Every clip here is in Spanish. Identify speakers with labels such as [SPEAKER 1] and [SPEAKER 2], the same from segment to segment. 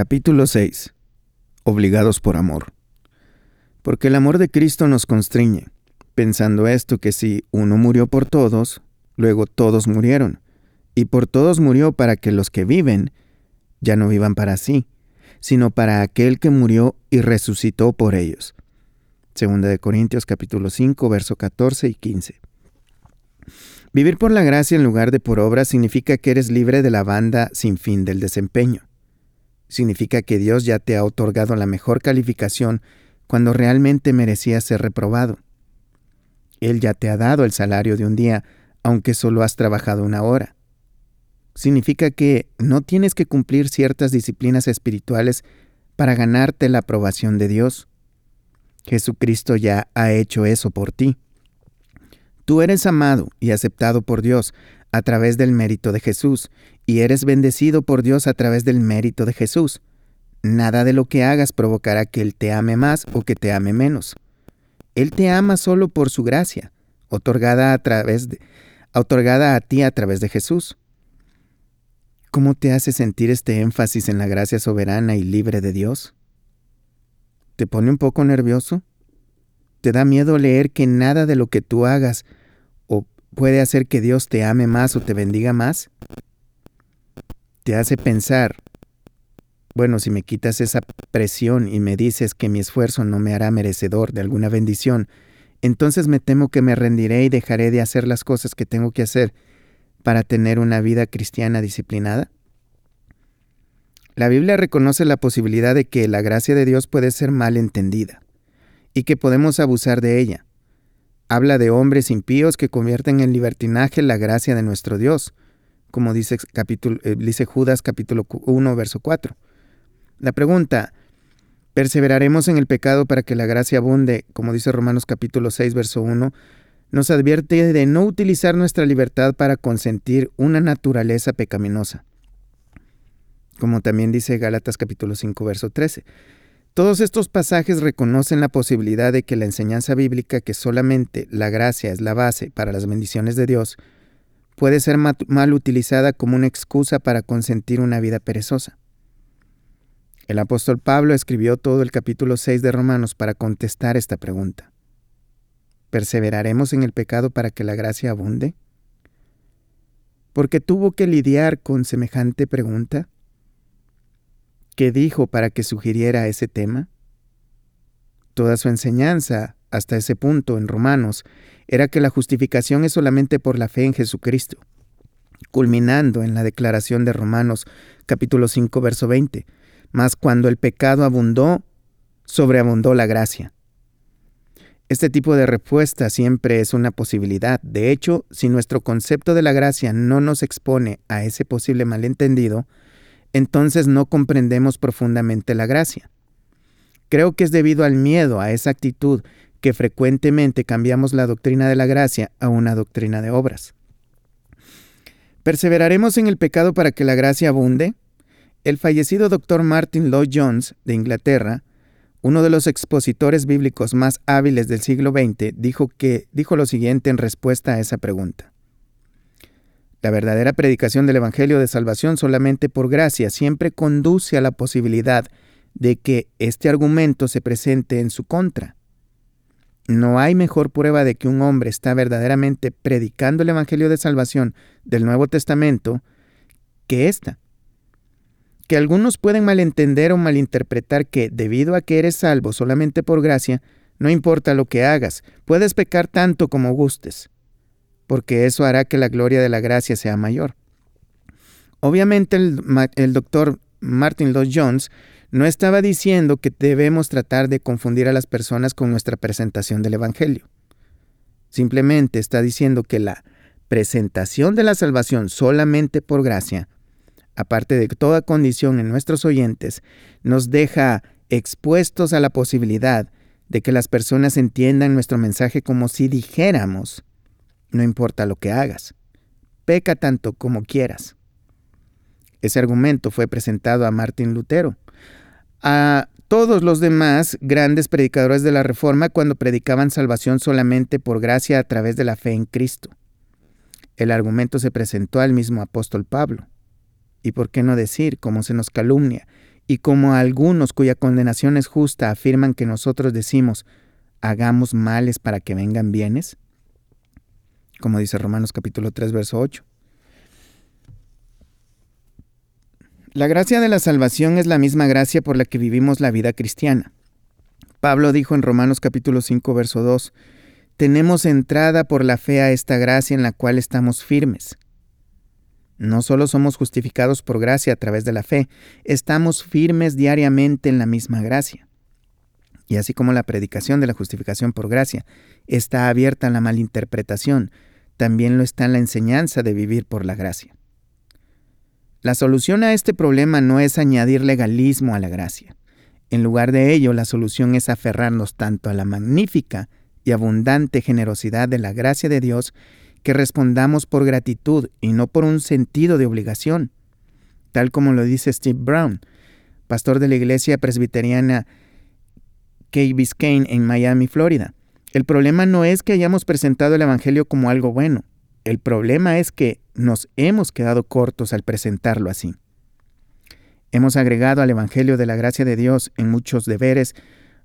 [SPEAKER 1] Capítulo 6. Obligados por amor. Porque el amor de Cristo nos constriñe, pensando esto que si uno murió por todos, luego todos murieron, y por todos murió para que los que viven ya no vivan para sí, sino para aquel que murió y resucitó por ellos. Segunda de Corintios capítulo 5, verso 14 y 15. Vivir por la gracia en lugar de por obra significa que eres libre de la banda sin fin del desempeño. Significa que Dios ya te ha otorgado la mejor calificación cuando realmente merecías ser reprobado. Él ya te ha dado el salario de un día, aunque solo has trabajado una hora. Significa que no tienes que cumplir ciertas disciplinas espirituales para ganarte la aprobación de Dios. Jesucristo ya ha hecho eso por ti. Tú eres amado y aceptado por Dios a través del mérito de Jesús, y eres bendecido por Dios a través del mérito de Jesús. Nada de lo que hagas provocará que Él te ame más o que te ame menos. Él te ama solo por su gracia, otorgada a través otorgada a ti a través de Jesús. ¿Cómo te hace sentir este énfasis en la gracia soberana y libre de Dios? ¿Te pone un poco nervioso? ¿Te da miedo leer que nada de lo que tú hagas puede hacer que Dios te ame más o te bendiga más? Te hace pensar, bueno, si me quitas esa presión y me dices que mi esfuerzo no me hará merecedor de alguna bendición, entonces me temo que me rendiré y dejaré de hacer las cosas que tengo que hacer para tener una vida cristiana disciplinada? La Biblia reconoce la posibilidad de que la gracia de Dios puede ser mal entendida y que podemos abusar de ella. Habla de hombres impíos que convierten en libertinaje la gracia de nuestro Dios, como dice, eh, Judas capítulo 1, verso 4. La pregunta, ¿perseveraremos en el pecado para que la gracia abunde, como dice Romanos capítulo 6, verso 1? Nos advierte de no utilizar nuestra libertad para consentir una naturaleza pecaminosa. Como también dice Gálatas capítulo 5, verso 13. Todos estos pasajes reconocen la posibilidad de que la enseñanza bíblica, que solamente la gracia es la base para las bendiciones de Dios, puede ser mal utilizada como una excusa para consentir una vida perezosa. El apóstol Pablo escribió todo el capítulo 6 de Romanos para contestar esta pregunta. ¿Perseveraremos en el pecado para que la gracia abunde? Porque tuvo que lidiar con semejante pregunta. ¿Qué dijo para que sugiriera ese tema? Toda su enseñanza, hasta ese punto en Romanos, era que la justificación es solamente por la fe en Jesucristo, culminando en la declaración de Romanos capítulo 5 verso 20, mas cuando el pecado abundó, sobreabundó la gracia. Este tipo de respuesta siempre es una posibilidad. De hecho, si nuestro concepto de la gracia no nos expone a ese posible malentendido, entonces no comprendemos profundamente la gracia. Creo que es debido al miedo a esa actitud que frecuentemente cambiamos la doctrina de la gracia a una doctrina de obras. ¿Perseveraremos en el pecado para que la gracia abunde? El fallecido doctor Martin Lloyd Jones, de Inglaterra, uno de los expositores bíblicos más hábiles del siglo XX, dijo, que, dijo lo siguiente en respuesta a esa pregunta. La verdadera predicación del Evangelio de Salvación solamente por gracia siempre conduce a la posibilidad de que este argumento se presente en su contra. No hay mejor prueba de que un hombre está verdaderamente predicando el Evangelio de Salvación del Nuevo Testamento que esta. Que algunos pueden malentender o malinterpretar que, debido a que eres salvo solamente por gracia, no importa lo que hagas, puedes pecar tanto como gustes porque eso hará que la gloria de la gracia sea mayor. Obviamente el, doctor Martin Lloyd Jones no estaba diciendo que debemos tratar de confundir a las personas con nuestra presentación del Evangelio. Simplemente está diciendo que la presentación de la salvación solamente por gracia, aparte de toda condición en nuestros oyentes, nos deja expuestos a la posibilidad de que las personas entiendan nuestro mensaje como si dijéramos no importa lo que hagas. Peca tanto como quieras. Ese argumento fue presentado a Martín Lutero, a todos los demás grandes predicadores de la Reforma cuando predicaban salvación solamente por gracia a través de la fe en Cristo. El argumento se presentó al mismo apóstol Pablo. ¿Y por qué no decir, como se nos calumnia, y como algunos cuya condenación es justa afirman que nosotros decimos, hagamos males para que vengan bienes? Como dice Romanos capítulo 3, verso 8. La gracia de la salvación es la misma gracia por la que vivimos la vida cristiana. Pablo dijo en Romanos capítulo 5, verso 2, tenemos entrada por la fe a esta gracia en la cual estamos firmes. No solo somos justificados por gracia a través de la fe, estamos firmes diariamente en la misma gracia. Y así como la predicación de la justificación por gracia está abierta a la malinterpretación, también lo está en la enseñanza de vivir por la gracia. La solución a este problema no es añadir legalismo a la gracia. En lugar de ello, la solución es aferrarnos tanto a la magnífica y abundante generosidad de la gracia de Dios que respondamos por gratitud y no por un sentido de obligación, tal como lo dice Steve Brown, pastor de la iglesia presbiteriana Key Biscayne en Miami, Florida. El problema no es que hayamos presentado el Evangelio como algo bueno, el problema es que nos hemos quedado cortos al presentarlo así. Hemos agregado al Evangelio de la gracia de Dios en muchos deberes,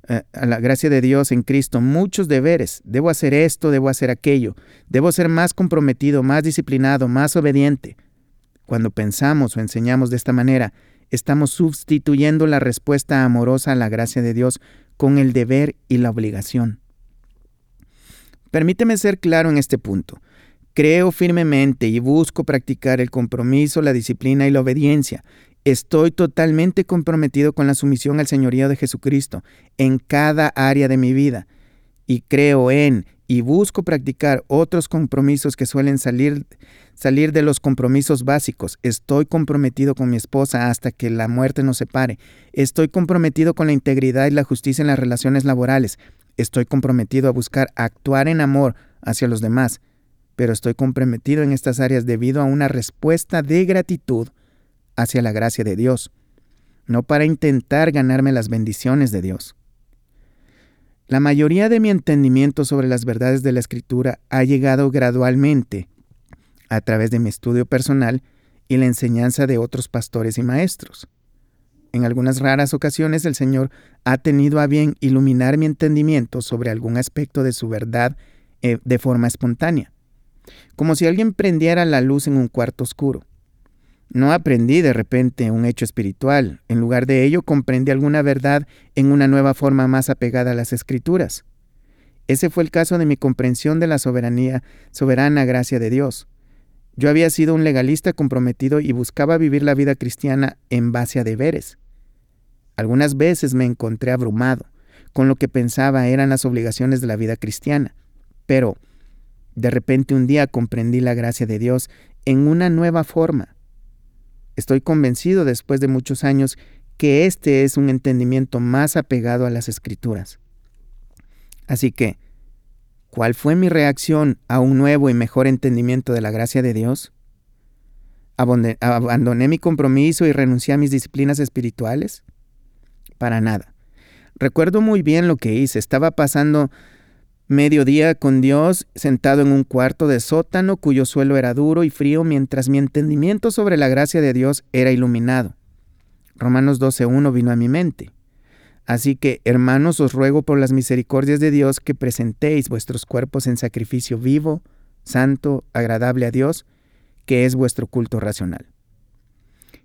[SPEAKER 1] eh, a la gracia de Dios en Cristo, muchos deberes. Debo hacer esto, debo hacer aquello. Debo ser más comprometido, más disciplinado, más obediente. Cuando pensamos o enseñamos de esta manera, estamos sustituyendo la respuesta amorosa a la gracia de Dios con el deber y la obligación. Permíteme ser claro en este punto. Creo firmemente y busco practicar el compromiso, la disciplina y la obediencia. Estoy totalmente comprometido con la sumisión al señorío de Jesucristo en cada área de mi vida. Y creo en y busco practicar otros compromisos que suelen salir, salir de los compromisos básicos. Estoy comprometido con mi esposa hasta que la muerte nos separe. Estoy comprometido con la integridad y la justicia en las relaciones laborales. Estoy comprometido a buscar actuar en amor hacia los demás pero estoy comprometido en estas áreas debido a una respuesta de gratitud hacia la gracia de Dios, no para intentar ganarme las bendiciones de Dios. La mayoría de mi entendimiento sobre las verdades de la Escritura ha llegado gradualmente a través de mi estudio personal y la enseñanza de otros pastores y maestros. En algunas raras ocasiones el Señor ha tenido a bien iluminar mi entendimiento sobre algún aspecto de su verdad eh, de forma espontánea como si alguien prendiera la luz en un cuarto oscuro. No aprendí de repente un hecho espiritual, en lugar de ello comprendí alguna verdad en una nueva forma más apegada a las escrituras. Ese fue el caso de mi comprensión de la soberanía, soberana gracia de Dios. Yo había sido un legalista comprometido y buscaba vivir la vida cristiana en base a deberes. Algunas veces me encontré abrumado con lo que pensaba eran las obligaciones de la vida cristiana, pero de repente un día comprendí la gracia de Dios en una nueva forma. Estoy convencido después de muchos años que este es un entendimiento más apegado a las escrituras. Así que, ¿cuál fue mi reacción a un nuevo y mejor entendimiento de la gracia de Dios? ¿Abandoné mi compromiso y renuncié a mis disciplinas espirituales? Para nada. Recuerdo muy bien lo que hice. Estaba pasando mediodía con Dios, sentado en un cuarto de sótano cuyo suelo era duro y frío, mientras mi entendimiento sobre la gracia de Dios era iluminado. Romanos 12.1 vino a mi mente. Así que, hermanos, os ruego por las misericordias de Dios que presentéis vuestros cuerpos en sacrificio vivo, santo, agradable a Dios, que es vuestro culto racional.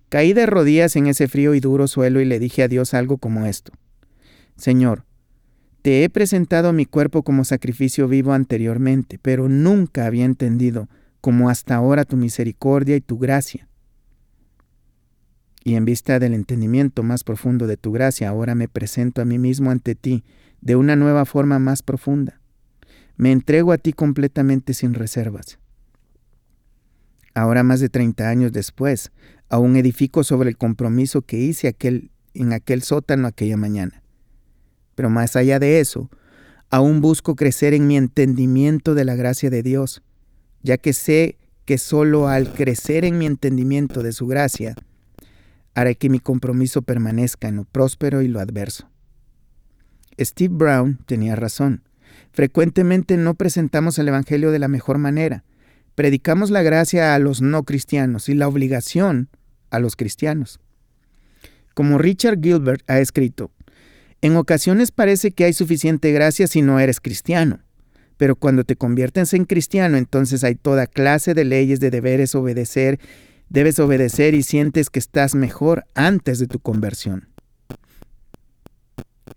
[SPEAKER 1] Caí de rodillas en ese frío y duro suelo y le dije a Dios algo como esto. Señor, te he presentado mi cuerpo como sacrificio vivo anteriormente, pero nunca había entendido como hasta ahora tu misericordia y tu gracia. Y en vista del entendimiento más profundo de tu gracia, ahora me presento a mí mismo ante ti de una nueva forma más profunda. Me entrego a ti completamente sin reservas. Ahora más de 30 años después, aún edifico sobre el compromiso que hice en aquel sótano aquella mañana. Pero más allá de eso, aún busco crecer en mi entendimiento de la gracia de Dios, ya que sé que solo al crecer en mi entendimiento de su gracia, haré que mi compromiso permanezca en lo próspero y lo adverso. Steve Brown tenía razón. Frecuentemente no presentamos el Evangelio de la mejor manera. Predicamos la gracia a los no cristianos y la obligación a los cristianos. Como Richard Gilbert ha escrito, en ocasiones parece que hay suficiente gracia si no eres cristiano, pero cuando te conviertes en cristiano entonces hay toda clase de leyes de deberes obedecer, debes obedecer y sientes que estás mejor antes de tu conversión.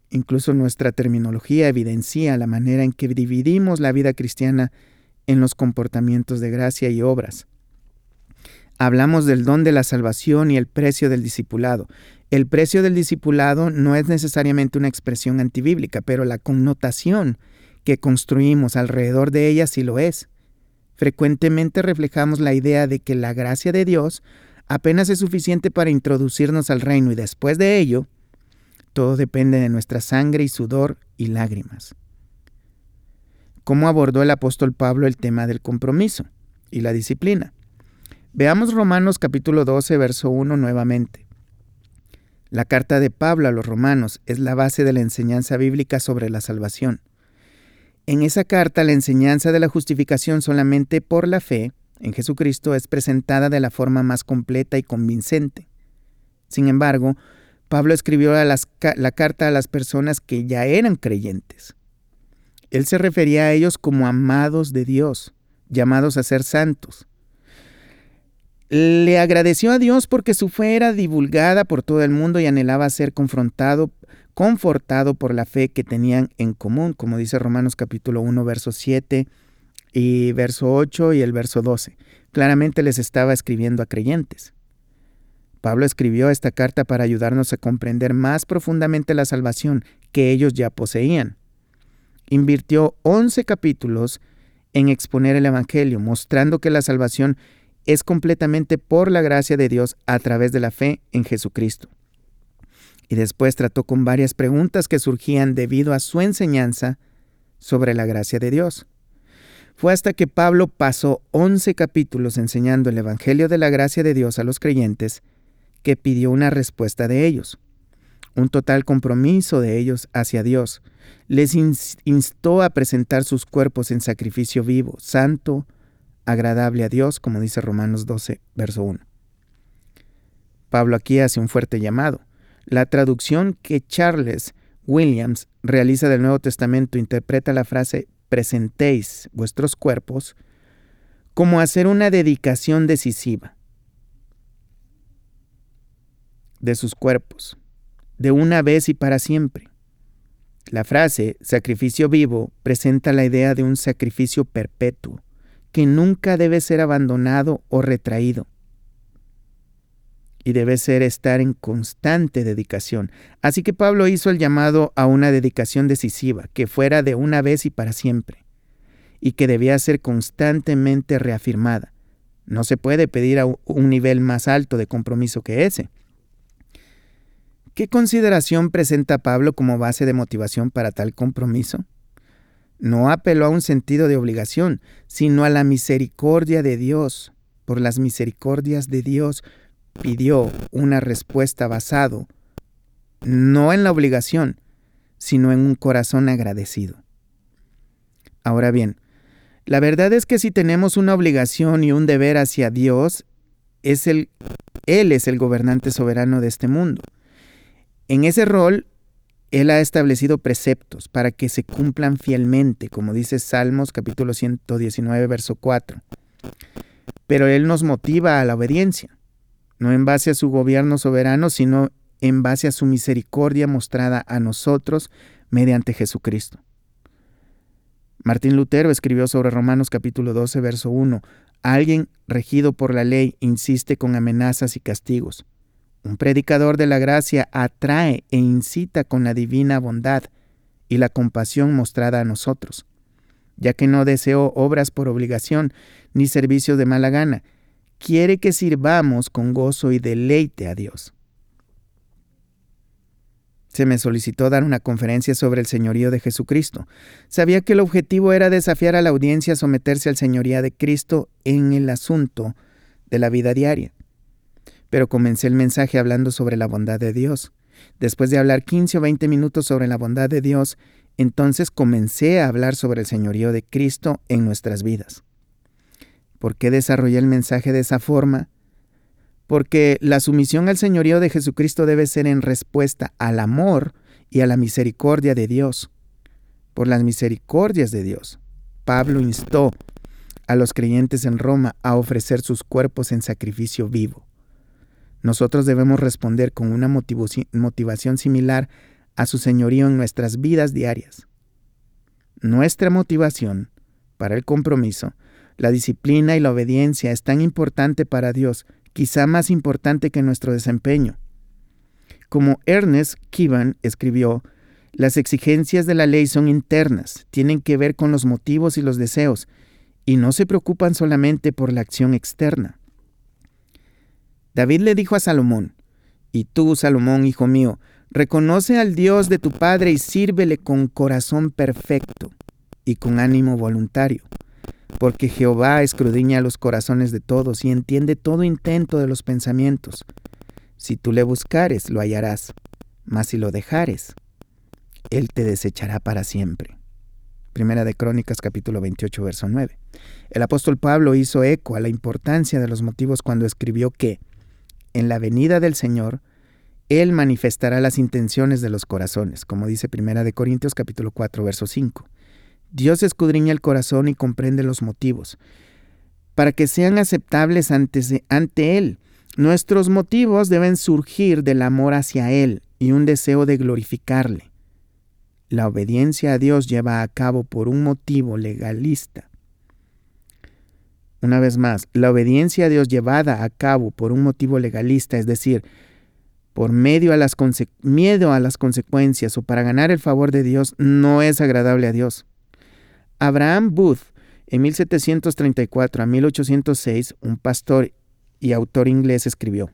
[SPEAKER 1] Incluso nuestra terminología evidencia la manera en que dividimos la vida cristiana en los comportamientos de gracia y obras. Hablamos del don de la salvación y el precio del discipulado. El precio del discipulado no es necesariamente una expresión antibíblica, pero la connotación que construimos alrededor de ella sí lo es. Frecuentemente reflejamos la idea de que la gracia de Dios apenas es suficiente para introducirnos al reino y después de ello, todo depende de nuestra sangre y sudor y lágrimas. ¿Cómo abordó el apóstol Pablo el tema del compromiso y la disciplina? Veamos Romanos capítulo 12, verso 1 nuevamente. La carta de Pablo a los romanos es la base de la enseñanza bíblica sobre la salvación. En esa carta la enseñanza de la justificación solamente por la fe en Jesucristo es presentada de la forma más completa y convincente. Sin embargo, Pablo escribió la carta a las personas que ya eran creyentes. Él se refería a ellos como amados de Dios, llamados a ser santos. Le agradeció a Dios porque su fe era divulgada por todo el mundo y anhelaba ser confrontado, confortado por la fe que tenían en común, como dice Romanos capítulo 1, verso 7 y verso 8 y el verso 12. Claramente les estaba escribiendo a creyentes. Pablo escribió esta carta para ayudarnos a comprender más profundamente la salvación que ellos ya poseían. Invirtió 11 capítulos en exponer el Evangelio, mostrando que la salvación es completamente por la gracia de Dios a través de la fe en Jesucristo. Y después trató con varias preguntas que surgían debido a su enseñanza sobre la gracia de Dios. Fue hasta que Pablo pasó 11 capítulos enseñando el Evangelio de la gracia de Dios a los creyentes que pidió una respuesta de ellos, un total compromiso de ellos hacia Dios. Les instó a presentar sus cuerpos en sacrificio vivo, santo, agradable a Dios, como dice Romanos 12, verso 1. Pablo aquí hace un fuerte llamado. La traducción que Charles Williams realiza del Nuevo Testamento interpreta la frase presentéis vuestros cuerpos como hacer una dedicación decisiva, de sus cuerpos, de una vez y para siempre. La frase sacrificio vivo presenta la idea de un sacrificio perpetuo, que nunca debe ser abandonado o retraído. Y debe ser estar en constante dedicación. Así que Pablo hizo el llamado a una dedicación decisiva, que fuera de una vez y para siempre, y que debía ser constantemente reafirmada. No se puede pedir a un nivel más alto de compromiso que ese. ¿Qué consideración presenta Pablo como base de motivación para tal compromiso? No apeló a un sentido de obligación, sino a la misericordia de Dios. Por las misericordias de Dios pidió una respuesta basado no en la obligación, sino en un corazón agradecido. Ahora bien, la verdad es que si tenemos una obligación y un deber hacia Dios, es el, Él es el gobernante soberano de este mundo. En ese rol, Él ha establecido preceptos para que se cumplan fielmente, como dice Salmos capítulo 119, verso 4. Pero Él nos motiva a la obediencia, no en base a su gobierno soberano, sino en base a su misericordia mostrada a nosotros mediante Jesucristo. Martín Lutero escribió sobre Romanos capítulo 12, verso 1, Alguien regido por la ley insiste con amenazas y castigos. Un predicador de la gracia atrae e incita con la divina bondad y la compasión mostrada a nosotros, ya que no deseo obras por obligación ni servicios de mala gana, quiere que sirvamos con gozo y deleite a Dios. Se me solicitó dar una conferencia sobre el señorío de Jesucristo. Sabía que el objetivo era desafiar a la audiencia a someterse al señoría de Cristo en el asunto de la vida diaria pero comencé el mensaje hablando sobre la bondad de Dios. Después de hablar 15 o 20 minutos sobre la bondad de Dios, entonces comencé a hablar sobre el señorío de Cristo en nuestras vidas. ¿Por qué desarrollé el mensaje de esa forma? porque la sumisión al señorío de Jesucristo debe ser en respuesta al amor y a la misericordia de Dios. Por las misericordias de Dios, Pablo instó a los creyentes en Roma a ofrecer sus cuerpos en sacrificio vivo. Nosotros debemos responder con una motivación similar a su señorío en nuestras vidas diarias. Nuestra motivación para el compromiso, la disciplina y la obediencia es tan importante para Dios, quizá más importante que nuestro desempeño. Como Ernest Kivan escribió, las exigencias de la ley son internas, tienen que ver con los motivos y los deseos, y no se preocupan solamente por la acción externa. David le dijo a Salomón, Y tú, Salomón, hijo mío, reconoce al Dios de tu Padre y sírvele con corazón perfecto y con ánimo voluntario, porque Jehová escrudiña los corazones de todos y entiende todo intento de los pensamientos. Si tú le buscares, lo hallarás, mas si lo dejares, él te desechará para siempre. Primera de Crónicas capítulo 28 verso 9. El apóstol Pablo hizo eco a la importancia de los motivos cuando escribió que en la venida del Señor él manifestará las intenciones de los corazones, como dice Primera de Corintios capítulo 4 verso 5. Dios escudriña el corazón y comprende los motivos para que sean aceptables ante, ante Él. Nuestros motivos deben surgir del amor hacia Él y un deseo de glorificarle. La obediencia a Dios lleva a cabo por un motivo legalista. Una vez más, la obediencia a Dios llevada a cabo por un motivo legalista, es decir, por medio a las miedo a las consecuencias o para ganar el favor de Dios, no es agradable a Dios. Abraham Booth, en 1734 a 1806, un pastor y autor inglés escribió,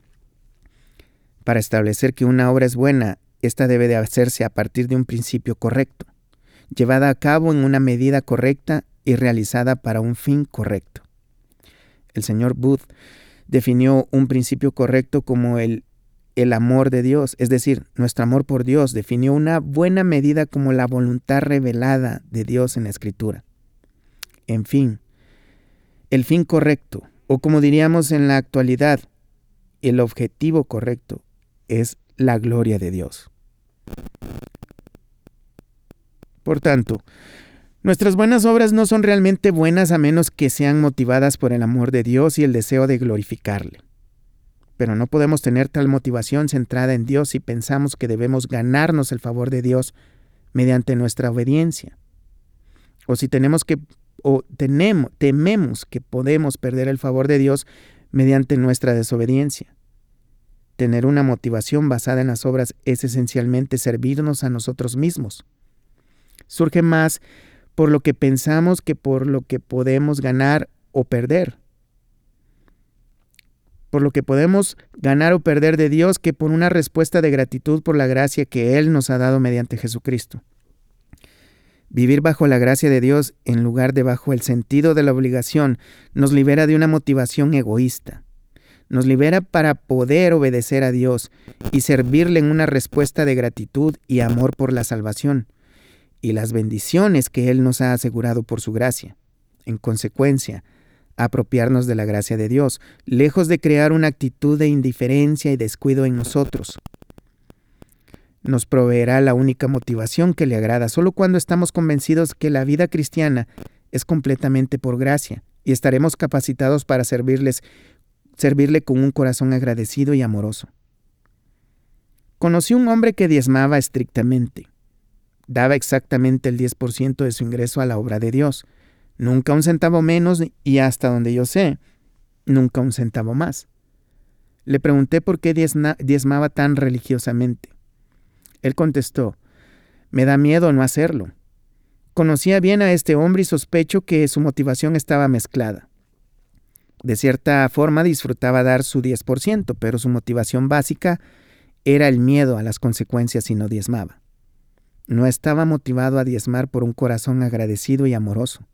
[SPEAKER 1] Para establecer que una obra es buena, esta debe de hacerse a partir de un principio correcto, llevada a cabo en una medida correcta y realizada para un fin correcto. El señor Booth definió un principio correcto como el, el amor de Dios, es decir, nuestro amor por Dios, definió una buena medida como la voluntad revelada de Dios en la Escritura. En fin, el fin correcto, o como diríamos en la actualidad, el objetivo correcto es la gloria de Dios. Por tanto, nuestras buenas obras no son realmente buenas a menos que sean motivadas por el amor de Dios y el deseo de glorificarle. Pero no podemos tener tal motivación centrada en Dios si pensamos que debemos ganarnos el favor de Dios mediante nuestra obediencia. O si tenemos que o tenemos, tememos que podemos perder el favor de Dios mediante nuestra desobediencia. Tener una motivación basada en las obras es esencialmente servirnos a nosotros mismos. Surge más por lo que pensamos que por lo que podemos ganar o perder. Por lo que podemos ganar o perder de Dios que por una respuesta de gratitud por la gracia que Él nos ha dado mediante Jesucristo. Vivir bajo la gracia de Dios en lugar de bajo el sentido de la obligación nos libera de una motivación egoísta nos libera para poder obedecer a Dios y servirle en una respuesta de gratitud y amor por la salvación y las bendiciones que Él nos ha asegurado por su gracia. En consecuencia, apropiarnos de la gracia de Dios, lejos de crear una actitud de indiferencia y descuido en nosotros. Nos proveerá la única motivación que le agrada solo cuando estamos convencidos que la vida cristiana es completamente por gracia y estaremos capacitados para servirles servirle con un corazón agradecido y amoroso. Conocí un hombre que diezmaba estrictamente. Daba exactamente el 10% de su ingreso a la obra de Dios, nunca un centavo menos y hasta donde yo sé, nunca un centavo más. Le pregunté por qué diezmaba tan religiosamente. Él contestó, me da miedo no hacerlo. Conocía bien a este hombre y sospecho que su motivación estaba mezclada. De cierta forma disfrutaba dar su 10%, pero su motivación básica era el miedo a las consecuencias si no diezmaba. No estaba motivado a diezmar por un corazón agradecido y amoroso.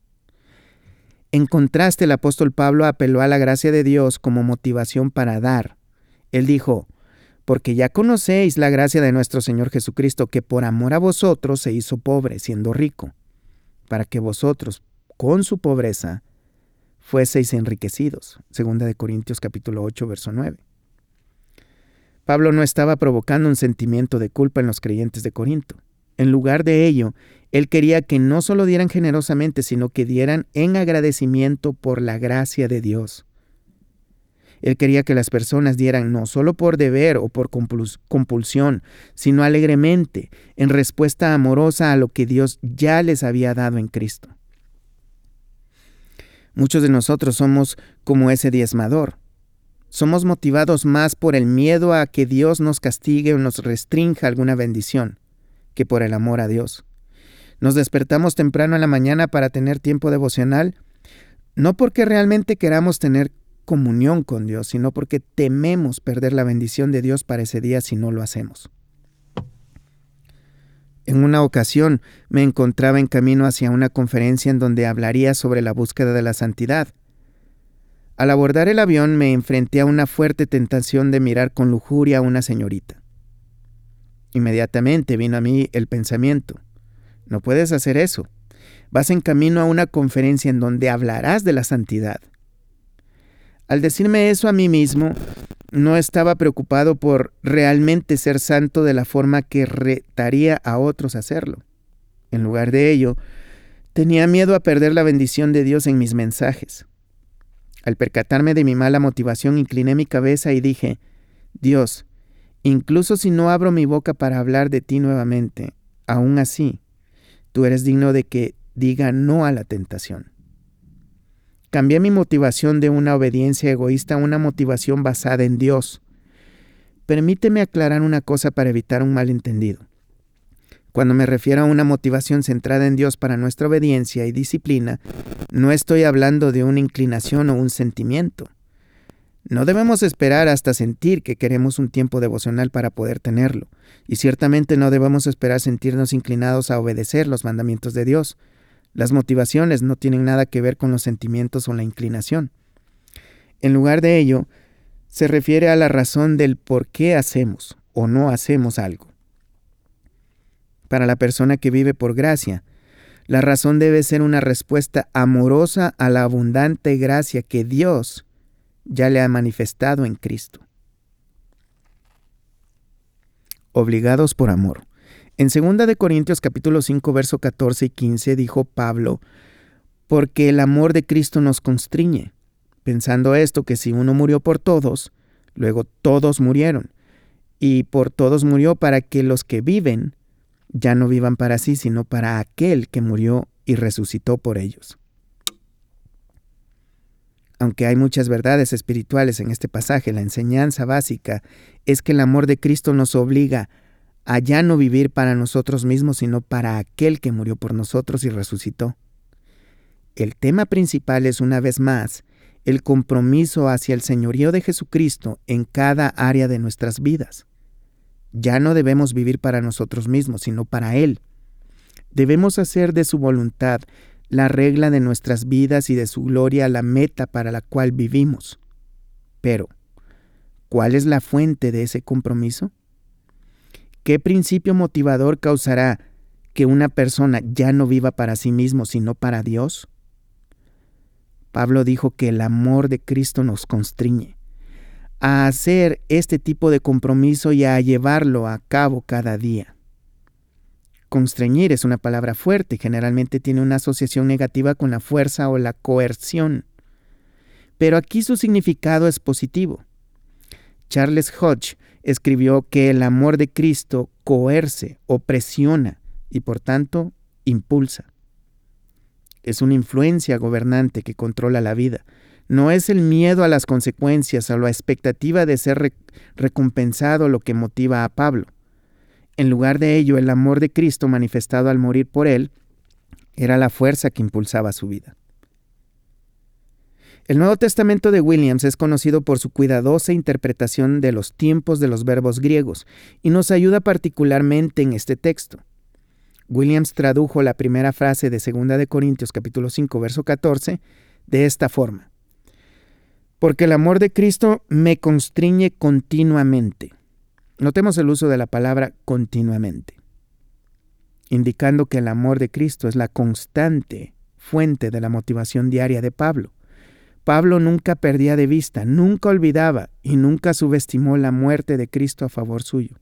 [SPEAKER 1] En contraste, el apóstol Pablo apeló a la gracia de Dios como motivación para dar. Él dijo, porque ya conocéis la gracia de nuestro Señor Jesucristo, que por amor a vosotros se hizo pobre, siendo rico, para que vosotros, con su pobreza, fueseis enriquecidos. Segunda de Corintios capítulo 8, verso 9. Pablo no estaba provocando un sentimiento de culpa en los creyentes de Corinto. En lugar de ello, él quería que no solo dieran generosamente, sino que dieran en agradecimiento por la gracia de Dios. Él quería que las personas dieran no solo por deber o por compulsión, sino alegremente, en respuesta amorosa a lo que Dios ya les había dado en Cristo. Muchos de nosotros somos como ese diezmador. Somos motivados más por el miedo a que Dios nos castigue o nos restrinja alguna bendición que por el amor a Dios. Nos despertamos temprano en la mañana para tener tiempo devocional, no porque realmente queramos tener comunión con Dios, sino porque tememos perder la bendición de Dios para ese día si no lo hacemos. En una ocasión me encontraba en camino hacia una conferencia en donde hablaría sobre la búsqueda de la santidad. Al abordar el avión me enfrenté a una fuerte tentación de mirar con lujuria a una señorita. Inmediatamente vino a mí el pensamiento, no puedes hacer eso. Vas en camino a una conferencia en donde hablarás de la santidad. Al decirme eso a mí mismo, no estaba preocupado por realmente ser santo de la forma que retaría a otros a hacerlo. En lugar de ello, tenía miedo a perder la bendición de Dios en mis mensajes. Al percatarme de mi mala motivación, incliné mi cabeza y dije, Dios, incluso si no abro mi boca para hablar de ti nuevamente, aún así, tú eres digno de que diga no a la tentación. Cambié mi motivación de una obediencia egoísta a una motivación basada en Dios. Permíteme aclarar una cosa para evitar un malentendido. Cuando me refiero a una motivación centrada en Dios para nuestra obediencia y disciplina, no estoy hablando de una inclinación o un sentimiento. No debemos esperar hasta sentir que queremos un tiempo devocional para poder tenerlo, y ciertamente no debemos esperar sentirnos inclinados a obedecer los mandamientos de Dios. Las motivaciones no tienen nada que ver con los sentimientos o la inclinación. En lugar de ello, se refiere a la razón del por qué hacemos o no hacemos algo. Para la persona que vive por gracia, la razón debe ser una respuesta amorosa a la abundante gracia que Dios ya le ha manifestado en Cristo. Obligados por amor. En 2 de Corintios capítulo 5 verso 14 y 15 dijo Pablo, porque el amor de Cristo nos constriñe, pensando esto que si uno murió por todos, luego todos murieron, y por todos murió para que los que viven ya no vivan para sí, sino para aquel que murió y resucitó por ellos. Aunque hay muchas verdades espirituales en este pasaje, la enseñanza básica es que el amor de Cristo nos obliga a ya no vivir para nosotros mismos, sino para aquel que murió por nosotros y resucitó. El tema principal es, una vez más, el compromiso hacia el señorío de Jesucristo en cada área de nuestras vidas. Ya no debemos vivir para nosotros mismos, sino para Él. Debemos hacer de su voluntad la regla de nuestras vidas y de su gloria la meta para la cual vivimos. Pero, ¿cuál es la fuente de ese compromiso? ¿Qué principio motivador causará que una persona ya no viva para sí mismo, sino para Dios? Pablo dijo que el amor de Cristo nos constriñe a hacer este tipo de compromiso y a llevarlo a cabo cada día. Constreñir es una palabra fuerte, generalmente tiene una asociación negativa con la fuerza o la coerción. Pero aquí su significado es positivo. Charles Hodge escribió que el amor de Cristo coerce o presiona y por tanto impulsa. Es una influencia gobernante que controla la vida. No es el miedo a las consecuencias o la expectativa de ser recompensado lo que motiva a Pablo. En lugar de ello, el amor de Cristo manifestado al morir por él era la fuerza que impulsaba su vida. El Nuevo Testamento de Williams es conocido por su cuidadosa interpretación de los tiempos de los verbos griegos y nos ayuda particularmente en este texto. Williams tradujo la primera frase de 2 de Corintios capítulo 5 verso 14 de esta forma: Porque el amor de Cristo me constriñe continuamente. Notemos el uso de la palabra continuamente, indicando que el amor de Cristo es la constante fuente de la motivación diaria de Pablo Pablo nunca perdía de vista, nunca olvidaba y nunca subestimó la muerte de Cristo a favor suyo.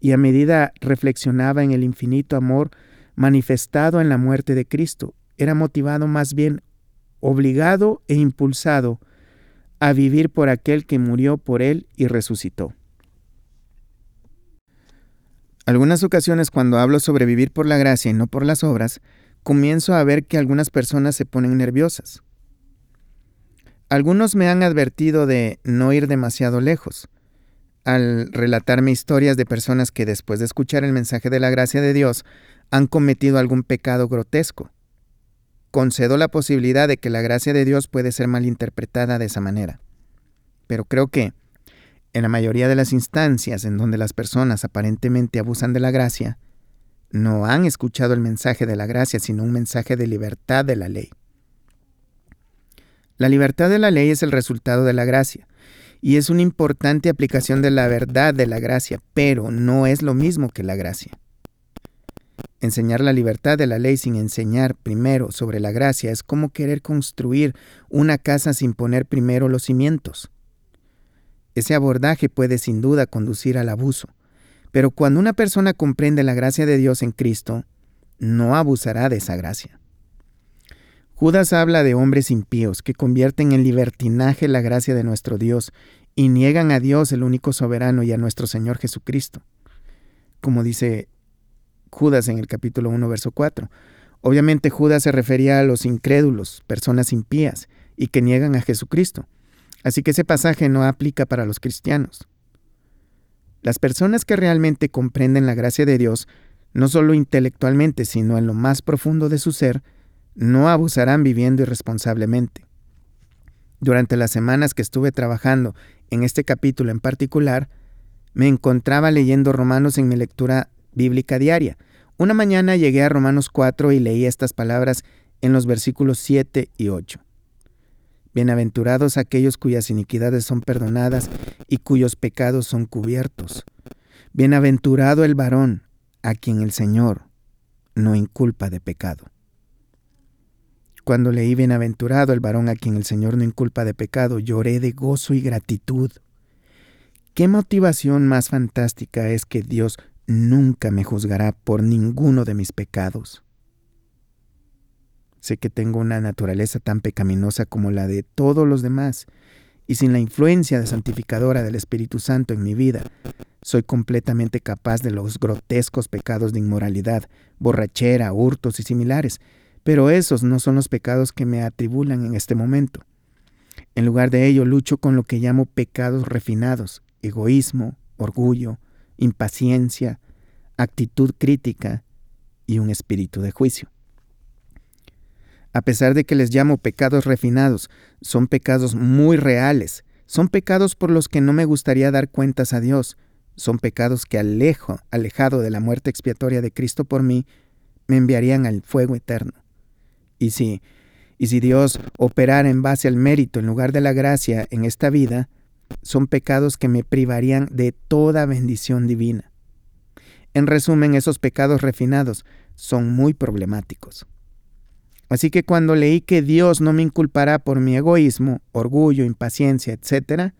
[SPEAKER 1] Y a medida reflexionaba en el infinito amor manifestado en la muerte de Cristo, era motivado más bien, obligado e impulsado a vivir por aquel que murió por él y resucitó. Algunas ocasiones cuando hablo sobre vivir por la gracia y no por las obras, comienzo a ver que algunas personas se ponen nerviosas. Algunos me han advertido de no ir demasiado lejos, al relatarme historias de personas que después de escuchar el mensaje de la gracia de Dios han cometido algún pecado grotesco. Concedo la posibilidad de que la gracia de Dios puede ser malinterpretada de esa manera. Pero creo que, en la mayoría de las instancias en donde las personas aparentemente abusan de la gracia, no han escuchado el mensaje de la gracia, sino un mensaje de libertad de la ley. La libertad de la ley es el resultado de la gracia y es una importante aplicación de la verdad de la gracia, pero no es lo mismo que la gracia. Enseñar la libertad de la ley sin enseñar primero sobre la gracia es como querer construir una casa sin poner primero los cimientos. Ese abordaje puede sin duda conducir al abuso, pero cuando una persona comprende la gracia de Dios en Cristo, no abusará de esa gracia. Judas habla de hombres impíos que convierten en libertinaje la gracia de nuestro Dios y niegan a Dios el único soberano y a nuestro Señor Jesucristo. Como dice Judas en el capítulo 1, verso 4. Obviamente Judas se refería a los incrédulos, personas impías, y que niegan a Jesucristo. Así que ese pasaje no aplica para los cristianos. Las personas que realmente comprenden la gracia de Dios, no solo intelectualmente, sino en lo más profundo de su ser, no abusarán viviendo irresponsablemente. Durante las semanas que estuve trabajando en este capítulo en particular, me encontraba leyendo Romanos en mi lectura bíblica diaria. Una mañana llegué a Romanos 4 y leí estas palabras en los versículos 7 y 8. Bienaventurados aquellos cuyas iniquidades son perdonadas y cuyos pecados son cubiertos. Bienaventurado el varón a quien el Señor no inculpa de pecado. Cuando leí Bienaventurado el varón a quien el Señor no inculpa de pecado, lloré de gozo y gratitud. ¿Qué motivación más fantástica es que Dios nunca me juzgará por ninguno de mis pecados? Sé que tengo una naturaleza tan pecaminosa como la de todos los demás, y sin la influencia santificadora del Espíritu Santo en mi vida, soy completamente capaz de los grotescos pecados de inmoralidad, borrachera, hurtos y similares, pero esos no son los pecados que me atribulan en este momento. En lugar de ello, lucho con lo que llamo pecados refinados, egoísmo, orgullo, impaciencia, actitud crítica y un espíritu de juicio. A pesar de que les llamo pecados refinados, son pecados muy reales, son pecados por los que no me gustaría dar cuentas a Dios, son pecados que alejo, alejado de la muerte expiatoria de Cristo por mí, me enviarían al fuego eterno. Y si, y si Dios operara en base al mérito en lugar de la gracia en esta vida, son pecados que me privarían de toda bendición divina. En resumen, esos pecados refinados son muy problemáticos. Así que cuando leí que Dios no me inculpará por mi egoísmo, orgullo, impaciencia, etc.,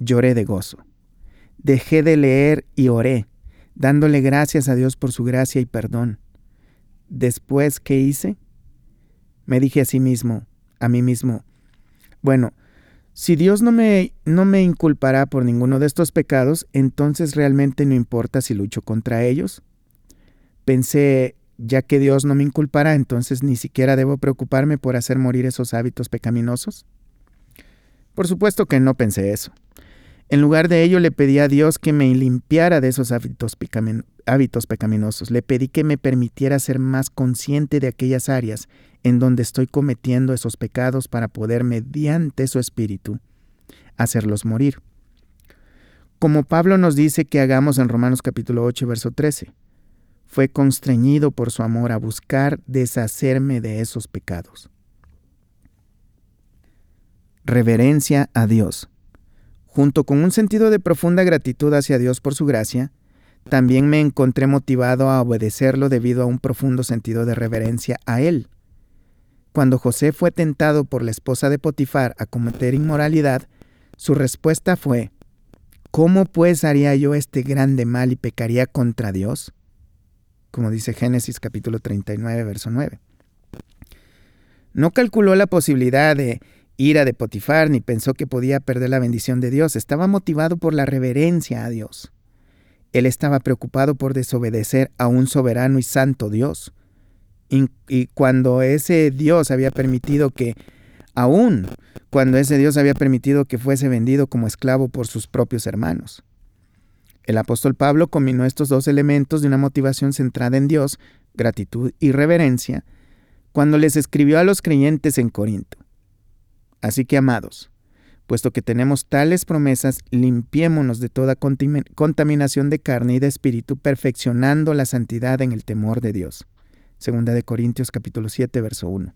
[SPEAKER 1] lloré de gozo. Dejé de leer y oré, dándole gracias a Dios por su gracia y perdón. Después, ¿qué hice? Me dije a sí mismo, a mí mismo, bueno, si Dios no me, no me inculpará por ninguno de estos pecados, entonces realmente no importa si lucho contra ellos. Pensé, ya que Dios no me inculpará, entonces ni siquiera debo preocuparme por hacer morir esos hábitos pecaminosos. Por supuesto que no pensé eso. En lugar de ello le pedí a Dios que me limpiara de esos hábitos, pecaminosos. Le pedí que me permitiera ser más consciente de aquellas áreas en donde estoy cometiendo esos pecados para poder, mediante su espíritu, hacerlos morir. Como Pablo nos dice que hagamos en Romanos capítulo 8, verso 13, fue constreñido por su amor a buscar deshacerme de esos pecados. Reverencia a Dios. Junto con un sentido de profunda gratitud hacia Dios por su gracia, también me encontré motivado a obedecerlo debido a un profundo sentido de reverencia a Él. cuando José fue tentado por la esposa de Potifar a cometer inmoralidad, su respuesta fue, ¿Cómo pues haría yo este grande mal y pecaría contra Dios? Como dice Génesis capítulo 39, verso 9. No calculó la posibilidad de ira de Potifar ni pensó que podía perder la bendición de Dios. Estaba motivado por la reverencia a Dios. Él estaba preocupado por desobedecer a un soberano y santo Dios. Y, cuando ese Dios había permitido que, aún cuando ese Dios había permitido que fuese vendido como esclavo por sus propios hermanos. El apóstol Pablo combinó estos dos elementos de una motivación centrada en Dios, gratitud y reverencia, cuando les escribió a los creyentes en Corinto. Así que, amados, puesto que tenemos tales promesas, limpiémonos de toda contaminación de carne y de espíritu, perfeccionando la santidad en el temor de Dios. Segunda de Corintios capítulo 7, verso 1.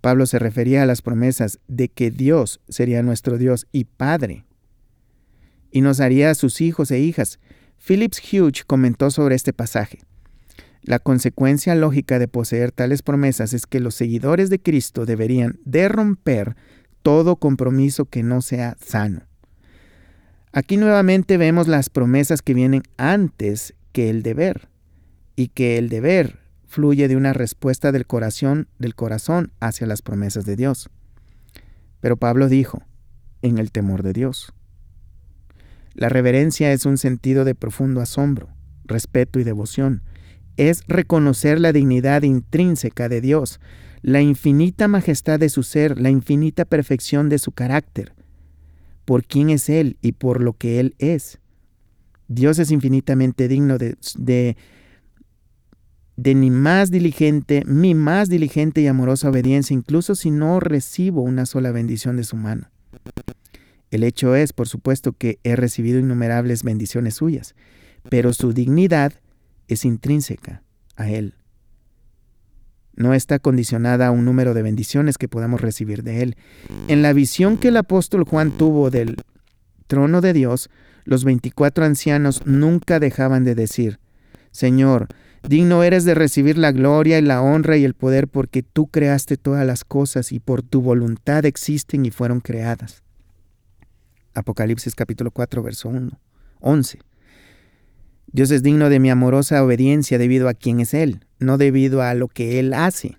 [SPEAKER 1] Pablo se refería a las promesas de que Dios sería nuestro Dios y Padre, y nos haría a sus hijos e hijas. Phillips Hughes comentó sobre este pasaje. La consecuencia lógica de poseer tales promesas es que los seguidores de Cristo deberían de romper todo compromiso que no sea sano. Aquí nuevamente vemos las promesas que vienen antes que el deber y que el deber fluye de una respuesta del corazón, del corazón hacia las promesas de Dios. Pero Pablo dijo, en el temor de Dios. La reverencia es un sentido de profundo asombro, respeto y devoción, es reconocer la dignidad intrínseca de Dios, la infinita majestad de su ser, la infinita perfección de su carácter, por quién es Él y por lo que Él es. Dios es infinitamente digno de, de, de mi más diligente, mi más diligente y amorosa obediencia, incluso si no recibo una sola bendición de su mano. El hecho es, por supuesto, que he recibido innumerables bendiciones suyas, pero su dignidad es intrínseca a Él. No está condicionada a un número de bendiciones que podamos recibir de Él. En la visión que el apóstol Juan tuvo del trono de Dios, los veinticuatro ancianos nunca dejaban de decir, Señor, digno eres de recibir la gloria y la honra y el poder porque tú creaste todas las cosas y por tu voluntad existen y fueron creadas. Apocalipsis capítulo 4, verso 1, 11. Dios es digno de mi amorosa obediencia debido a quién es Él, no debido a lo que Él hace.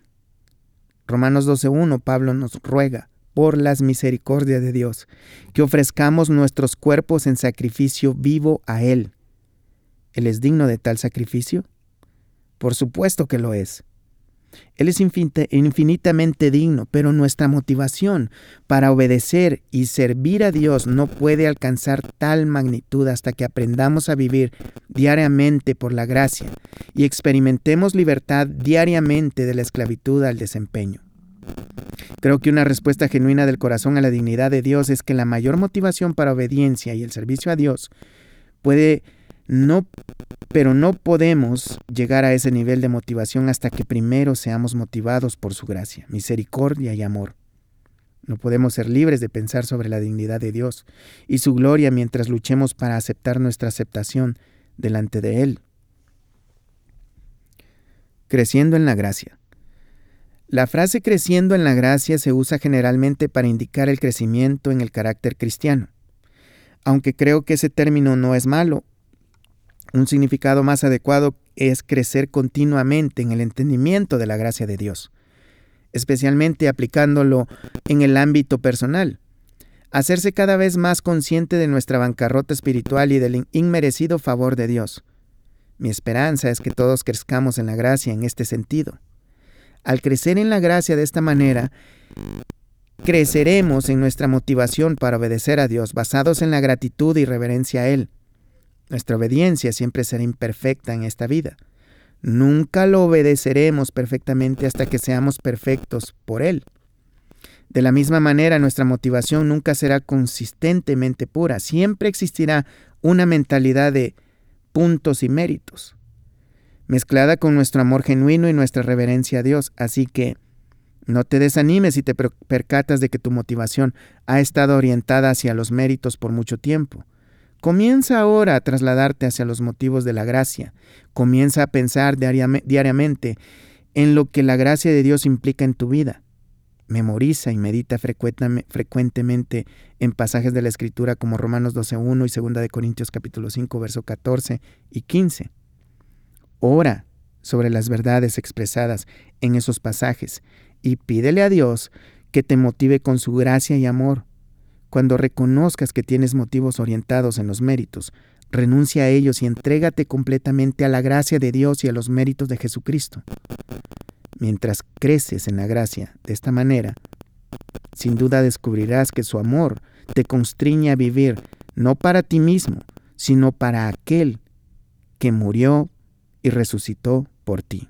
[SPEAKER 1] Romanos 12.1, Pablo nos ruega, por las misericordias de Dios, que ofrezcamos nuestros cuerpos en sacrificio vivo a Él. ¿Él es digno de tal sacrificio? Por supuesto que lo es. Él es infinitamente digno, pero nuestra motivación para obedecer y servir a Dios no puede alcanzar tal magnitud hasta que aprendamos a vivir diariamente por la gracia y experimentemos libertad diariamente de la esclavitud al desempeño. Creo que una respuesta genuina del corazón a la dignidad de Dios es que la mayor motivación para obediencia y el servicio a Dios puede no pero no podemos llegar a ese nivel de motivación hasta que primero seamos motivados por su gracia, misericordia y amor. No podemos ser libres de pensar sobre la dignidad de Dios y su gloria mientras luchemos para aceptar nuestra aceptación delante de Él. Creciendo en la gracia. La frase creciendo en la gracia se usa generalmente para indicar el crecimiento en el carácter cristiano. Aunque creo que ese término no es malo, un significado más adecuado es crecer continuamente en el entendimiento de la gracia de Dios, especialmente aplicándolo en el ámbito personal. Hacerse cada vez más consciente de nuestra bancarrota espiritual y del inmerecido favor de Dios. Mi esperanza es que todos crezcamos en la gracia en este sentido. Al crecer en la gracia de esta manera, creceremos en nuestra motivación para obedecer a Dios, basados en la gratitud y reverencia a Él. Nuestra obediencia siempre será imperfecta en esta vida. Nunca lo obedeceremos perfectamente hasta que seamos perfectos por Él. De la misma manera, nuestra motivación nunca será consistentemente pura. Siempre existirá una mentalidad de puntos y méritos, mezclada con nuestro amor genuino y nuestra reverencia a Dios. Así que no te desanimes si te percatas de que tu motivación ha estado orientada hacia los méritos por mucho tiempo. Comienza ahora a trasladarte hacia los motivos de la gracia. Comienza a pensar diariamente en lo que la gracia de Dios implica en tu vida. Memoriza y medita frecuentemente en pasajes de la Escritura como Romanos 12.1 y 2 de Corintios capítulo 5, verso 14 y 15. Ora sobre las verdades expresadas en esos pasajes y pídele a Dios que te motive con su gracia y amor. Cuando reconozcas que tienes motivos orientados en los méritos, renuncia a ellos y entrégate completamente a la gracia de Dios y a los méritos de Jesucristo. Mientras creces en la gracia de esta manera, sin duda descubrirás que su amor te constriñe a vivir no para ti mismo, sino para aquel que murió y resucitó por ti.